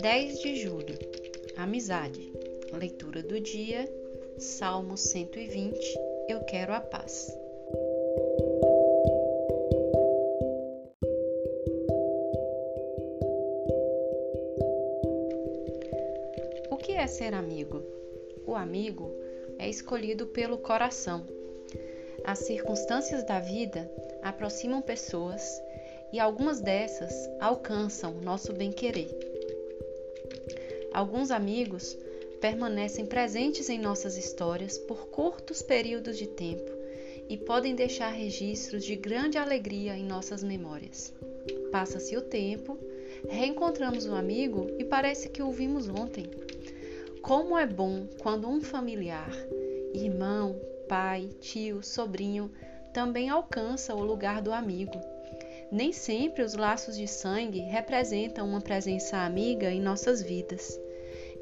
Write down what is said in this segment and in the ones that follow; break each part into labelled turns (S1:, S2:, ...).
S1: 10 de julho Amizade. Leitura do dia, Salmo 120. Eu quero a paz. O que é ser amigo? O amigo é escolhido pelo coração. As circunstâncias da vida aproximam pessoas e algumas dessas alcançam nosso bem-querer. Alguns amigos permanecem presentes em nossas histórias por curtos períodos de tempo e podem deixar registros de grande alegria em nossas memórias. Passa-se o tempo, reencontramos o amigo e parece que o vimos ontem. Como é bom quando um familiar, irmão, pai, tio, sobrinho, também alcança o lugar do amigo nem sempre os laços de sangue representam uma presença amiga em nossas vidas.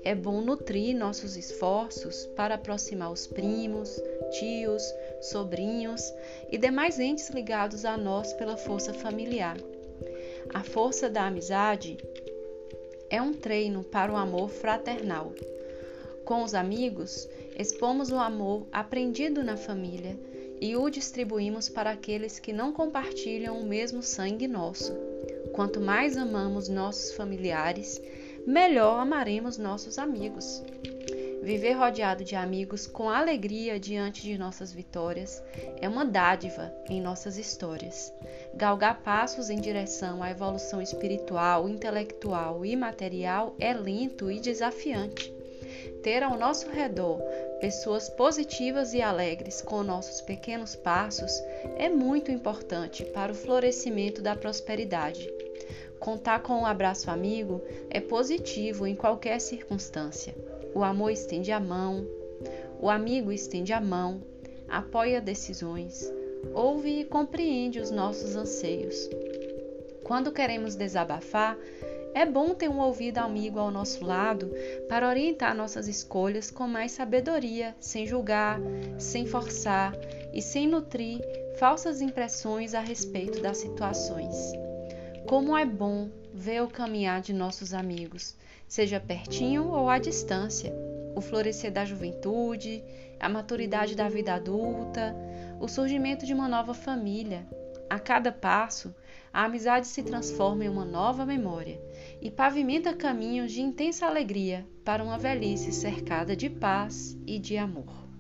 S1: É bom nutrir nossos esforços para aproximar os primos, tios, sobrinhos e demais entes ligados a nós pela força familiar. A força da amizade é um treino para o amor fraternal. Com os amigos, expomos o amor aprendido na família e o distribuímos para aqueles que não compartilham o mesmo sangue nosso. Quanto mais amamos nossos familiares, melhor amaremos nossos amigos. Viver rodeado de amigos com alegria diante de nossas vitórias é uma dádiva em nossas histórias. Galgar passos em direção à evolução espiritual, intelectual e material é lento e desafiante. Ter ao nosso redor pessoas positivas e alegres com nossos pequenos passos é muito importante para o florescimento da prosperidade. Contar com um abraço amigo é positivo em qualquer circunstância. O amor estende a mão, o amigo estende a mão, apoia decisões, ouve e compreende os nossos anseios. Quando queremos desabafar, é bom ter um ouvido amigo ao nosso lado para orientar nossas escolhas com mais sabedoria, sem julgar, sem forçar e sem nutrir falsas impressões a respeito das situações. Como é bom ver o caminhar de nossos amigos, seja pertinho ou à distância, o florescer da juventude, a maturidade da vida adulta, o surgimento de uma nova família. A cada passo, a amizade se transforma em uma nova memória e pavimenta caminhos de intensa alegria para uma velhice cercada de paz e de amor.